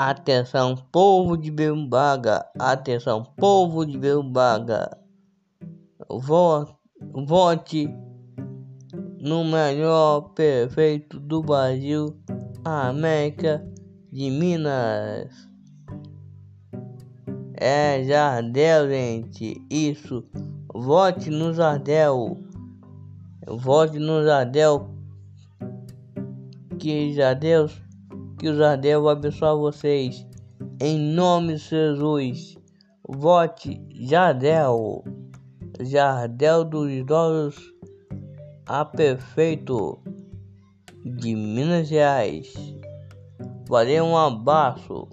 Atenção, povo de Belbaga. Atenção, povo de Belbaga. Vote no melhor prefeito do Brasil, América de Minas. É Jardel, gente. Isso. Vote no Jardel. Vote no Jardel. Que Jardel, que o Jardel vai abençoar vocês. Em nome de Jesus. Vote Jardel. Jardel dos Idosos a prefeito de Minas Gerais. Valeu, um abraço.